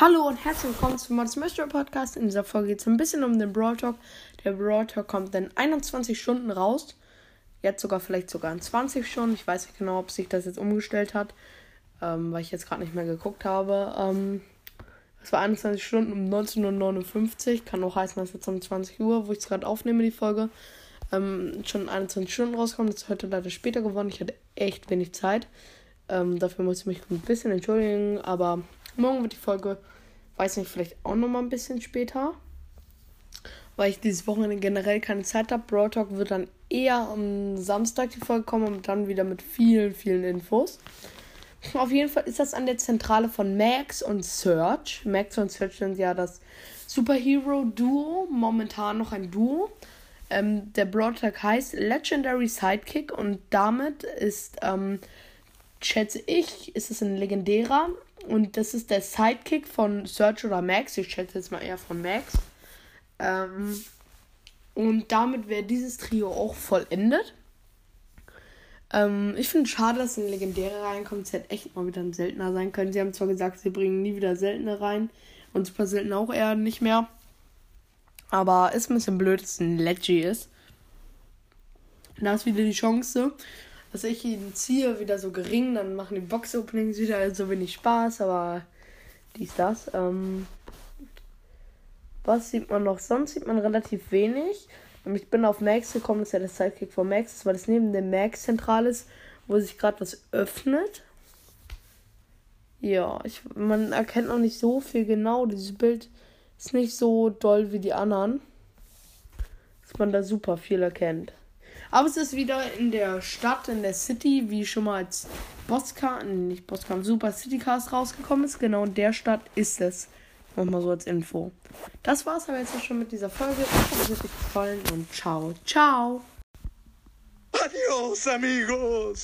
Hallo und herzlich willkommen zum Mods Mystery Podcast. In dieser Folge geht es ein bisschen um den Brawl Talk. Der Brawl Talk kommt in 21 Stunden raus. Jetzt sogar vielleicht sogar in 20 Stunden. Ich weiß nicht genau, ob sich das jetzt umgestellt hat, ähm, weil ich jetzt gerade nicht mehr geguckt habe. Ähm, es war 21 Stunden um 19.59 Uhr. Kann auch heißen, dass jetzt um 20 Uhr, wo ich es gerade aufnehme, die Folge, ähm, schon 21 Stunden rauskommt. Das ist heute leider später geworden. Ich hatte echt wenig Zeit. Ähm, dafür muss ich mich ein bisschen entschuldigen, aber Morgen wird die Folge, weiß nicht, vielleicht auch nochmal ein bisschen später. Weil ich dieses Wochenende generell keine Zeit habe. Broad Talk wird dann eher am Samstag die Folge kommen und dann wieder mit vielen, vielen Infos. Auf jeden Fall ist das an der Zentrale von Max und Search. Max und Search sind ja das Superhero-Duo, momentan noch ein Duo. Ähm, der Broadtag heißt Legendary Sidekick und damit ist, ähm, schätze ich, ist es ein legendärer und das ist der Sidekick von Search oder Max. Ich schätze jetzt mal eher von Max. Ähm, und damit wäre dieses Trio auch vollendet. Ähm, ich finde es schade, dass ein Legendäre reinkommt. Es hätte echt mal wieder ein Seltener sein können. Sie haben zwar gesagt, sie bringen nie wieder Seltene rein. Und Super Selten auch eher nicht mehr. Aber ist ein bisschen blöd, dass es ein Leggy ist. Da ist wieder die Chance, dass ich ihn ziehe, wieder so gering, dann machen die Box-Openings wieder so wenig Spaß, aber dies, das. Ähm, was sieht man noch? Sonst sieht man relativ wenig. Ich bin auf Max gekommen, das ist ja der Sidekick von Max, weil es neben dem Max zentral ist, wo sich gerade was öffnet. Ja, ich, man erkennt noch nicht so viel genau. Dieses Bild ist nicht so doll wie die anderen. Dass man da super viel erkennt. Aber es ist wieder in der Stadt, in der City, wie schon mal als Bosscar, nicht Bosscar, Super City Cast rausgekommen ist. Genau in der Stadt ist es. Nochmal so als Info. Das war's aber jetzt schon mit dieser Folge. Ich hoffe, es hat euch gefallen und ciao, ciao. Adios, amigos.